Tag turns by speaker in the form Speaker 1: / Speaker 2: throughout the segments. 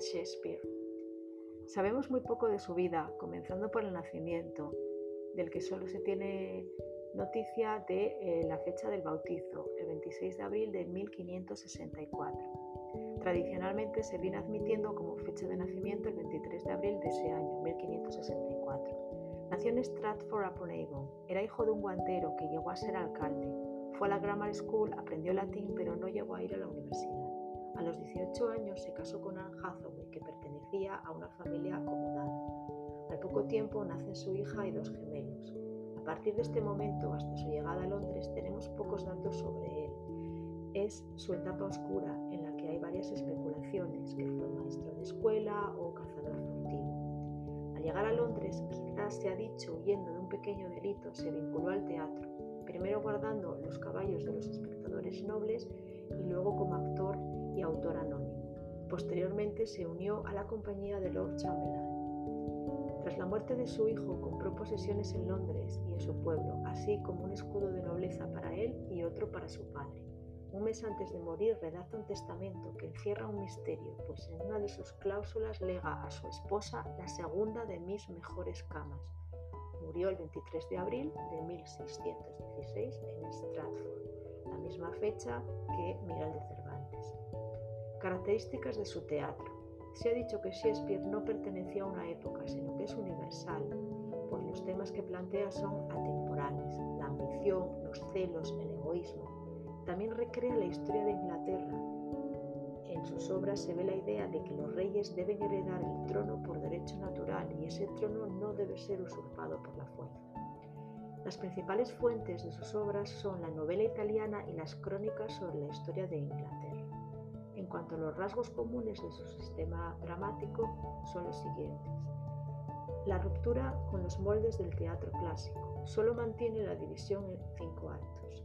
Speaker 1: Shakespeare. Sabemos muy poco de su vida, comenzando por el nacimiento, del que solo se tiene noticia de eh, la fecha del bautizo, el 26 de abril de 1564. Tradicionalmente se viene admitiendo como fecha de nacimiento el 23 de abril de ese año, 1564. Nació en Stratford-upon-Avon. Era hijo de un guantero que llegó a ser alcalde. Fue a la Grammar School, aprendió latín, pero no llegó a ir a la universidad. A los 18 años se casó con Anne Hathaway, que pertenecía a una familia acomodada. Al poco tiempo nacen su hija y dos gemelos. A partir de este momento hasta su llegada a Londres tenemos pocos datos sobre él. Es su etapa oscura en la que hay varias especulaciones, que fue maestro de escuela o cazador furtivo. Al llegar a Londres, quizás se ha dicho, huyendo de un pequeño delito, se vinculó al teatro, primero guardando los caballos de los espectadores nobles y luego como actor autor anónimo. Posteriormente se unió a la compañía de Lord Chamberlain. Tras la muerte de su hijo, compró posesiones en Londres y en su pueblo, así como un escudo de nobleza para él y otro para su padre. Un mes antes de morir redacta un testamento que encierra un misterio, pues en una de sus cláusulas lega a su esposa la segunda de mis mejores camas. Murió el 23 de abril de 1616 en Stratford, la misma fecha que Miguel de Cervantes. Características de su teatro. Se ha dicho que Shakespeare no pertenecía a una época, sino que es universal, pues los temas que plantea son atemporales, la ambición, los celos, el egoísmo. También recrea la historia de Inglaterra. En sus obras se ve la idea de que los reyes deben heredar el trono por derecho natural y ese trono no debe ser usurpado por la fuerza. Las principales fuentes de sus obras son la novela italiana y las crónicas sobre la historia de Inglaterra. En cuanto a los rasgos comunes de su sistema dramático, son los siguientes. La ruptura con los moldes del teatro clásico. Solo mantiene la división en cinco actos.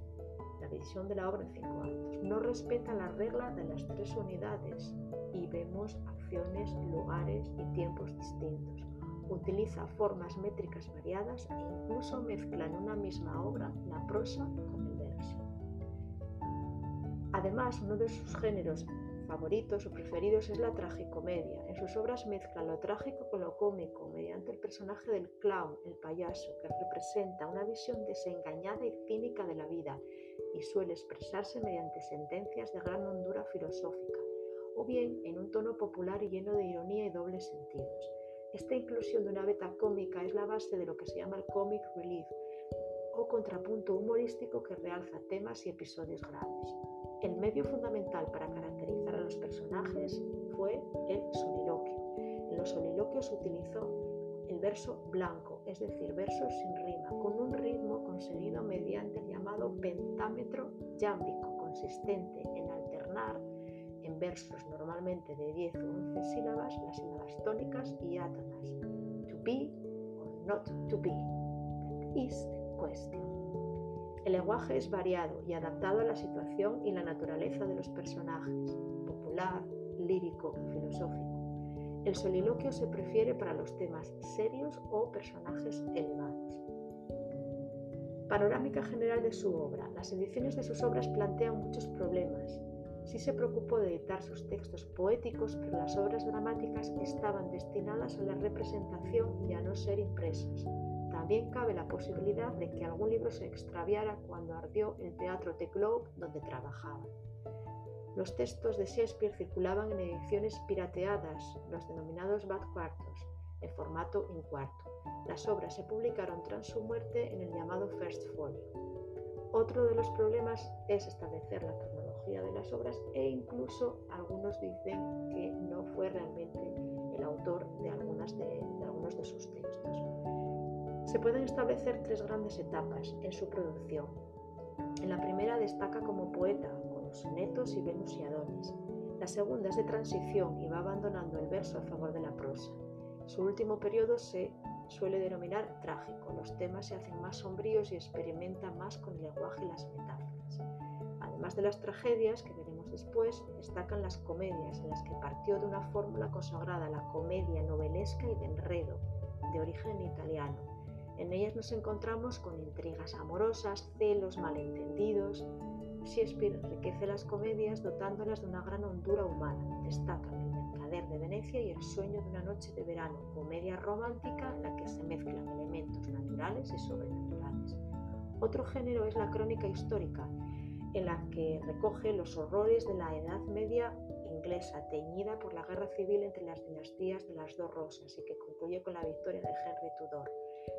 Speaker 1: La división de la obra en cinco actos. No respeta la regla de las tres unidades y vemos acciones, lugares y tiempos distintos. Utiliza formas métricas variadas e incluso mezcla en una misma obra la prosa con el verso. Además, uno de sus géneros favoritos o preferidos es la tragicomedia. En sus obras mezcla lo trágico con lo cómico mediante el personaje del clown, el payaso, que representa una visión desengañada y cínica de la vida y suele expresarse mediante sentencias de gran hondura filosófica, o bien en un tono popular lleno de ironía y dobles sentidos. Esta inclusión de una beta cómica es la base de lo que se llama el comic relief, o contrapunto humorístico que realza temas y episodios graves. El medio fundamental para caracterizar a los personajes fue el soliloquio. En los soliloquios utilizó el verso blanco, es decir, versos sin rima, con un ritmo conseguido mediante el llamado pentámetro yámbico, consistente en alternar en versos normalmente de 10 o 11 sílabas las sílabas tónicas y átonas. To be or not to be. Is the question. El lenguaje es variado y adaptado a la situación y la naturaleza de los personajes, popular, lírico, filosófico. El soliloquio se prefiere para los temas serios o personajes elevados. Panorámica general de su obra. Las ediciones de sus obras plantean muchos problemas. Sí se preocupó de editar sus textos poéticos, pero las obras dramáticas estaban destinadas a la representación y a no ser impresas. También cabe la posibilidad de que algún libro se extraviara cuando ardió el teatro de Globe donde trabajaba. Los textos de Shakespeare circulaban en ediciones pirateadas, los denominados bad quartos, en formato in cuarto. Las obras se publicaron tras su muerte en el llamado First Folio. Otro de los problemas es establecer la cronología de las obras e incluso algunos dicen que no fue realmente el autor de, algunas de, algunos de sus textos. Se pueden establecer tres grandes etapas en su producción. En la primera destaca como poeta, con los sonetos y Venus y Adonis. La segunda es de transición y va abandonando el verso a favor de la prosa. Su último periodo se suele denominar trágico. Los temas se hacen más sombríos y experimenta más con el lenguaje y las metáforas. Además de las tragedias, que veremos después, destacan las comedias, en las que partió de una fórmula consagrada, la comedia novelesca y de enredo, de origen italiano en ellas nos encontramos con intrigas amorosas, celos, malentendidos. Shakespeare enriquece las comedias dotándolas de una gran hondura humana. Destacan el Mercader de Venecia y El sueño de una noche de verano, comedia romántica en la que se mezclan elementos naturales y sobrenaturales. Otro género es la crónica histórica, en la que recoge los horrores de la Edad Media inglesa, teñida por la guerra civil entre las dinastías de las dos rosas y que concluye con la victoria de Henry Tudor.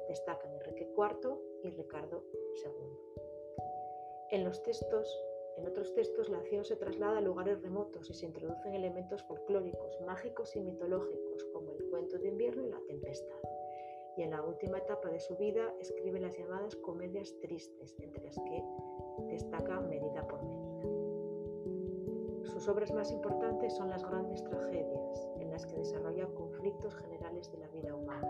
Speaker 1: Destacan Enrique IV y Ricardo II. En los textos en otros textos la acción se traslada a lugares remotos y se introducen elementos folclóricos, mágicos y mitológicos, como el cuento de invierno y la tempestad. Y en la última etapa de su vida escribe las llamadas comedias tristes, entre las que destaca Medida por Medida. Sus obras más importantes son las grandes tragedias, en las que desarrolla conflictos generales de la vida humana.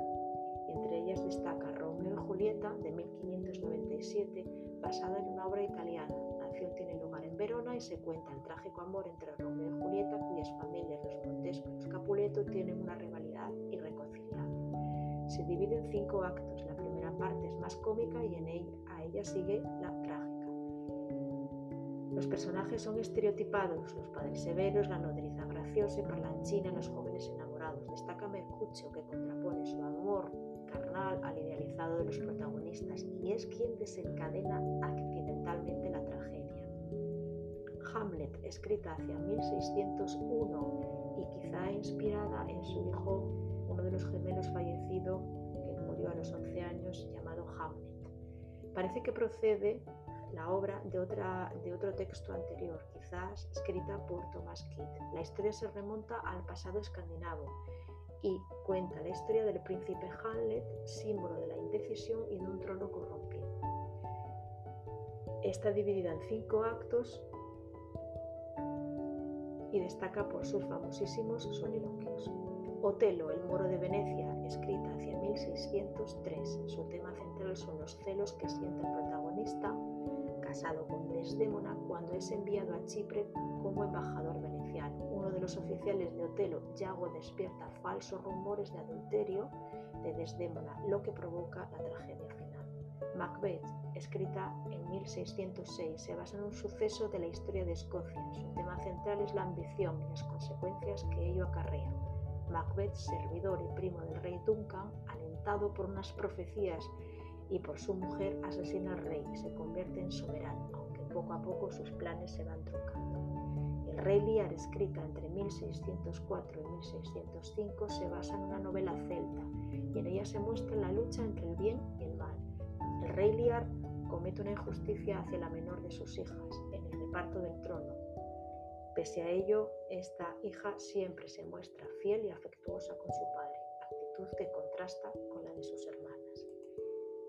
Speaker 1: Entre ellas destaca Romeo y Julieta de 1597, basada en una obra italiana. La acción tiene Verona y se cuenta el trágico amor entre Romeo y Julieta, cuyas familias, los Montesco y los Capuleto, tienen una rivalidad irreconciliable. Se divide en cinco actos. La primera parte es más cómica y en ella, a ella sigue la trágica. Los personajes son estereotipados, los padres severos, la nodriza graciosa y parlanchina, los jóvenes enamorados. Destaca Mercucho, que contrapone su amor carnal al idealizado de los protagonistas y es quien desencadena accidentalmente la tragedia. Hamlet, escrita hacia 1601 y quizá inspirada en su hijo, de los gemelos fallecido, que murió a los 11 años, llamado Hamlet. Parece que procede la obra de, otra, de otro texto anterior, quizás escrita por Thomas Kidd. La historia se remonta al pasado escandinavo y cuenta la historia del príncipe Hamlet, símbolo de la indecisión y de un trono corrompido. Está dividida en cinco actos y destaca por sus famosísimos soliloquios. Otelo, el moro de Venecia, escrita hacia 1603. Su tema central son los celos que siente el protagonista, casado con Desdémona, cuando es enviado a Chipre como embajador veneciano. Uno de los oficiales de Otelo, Yago, despierta falsos rumores de adulterio de Desdémona, lo que provoca la tragedia final. Macbeth, escrita en 1606, se basa en un suceso de la historia de Escocia. Su tema central es la ambición y las consecuencias que ello acarrea. Macbeth, servidor y primo del rey Duncan, alentado por unas profecías y por su mujer, asesina al rey y se convierte en soberano, aunque poco a poco sus planes se van truncando. El Rey Lear, escrita entre 1604 y 1605, se basa en una novela celta y en ella se muestra la lucha entre el bien y el mal. El Rey Lear comete una injusticia hacia la menor de sus hijas en el reparto del trono. Pese a ello, esta hija siempre se muestra fiel y afectuosa con su padre, actitud que contrasta con la de sus hermanas.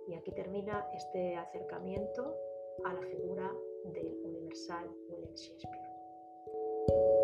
Speaker 1: Y aquí termina este acercamiento a la figura del universal William Shakespeare.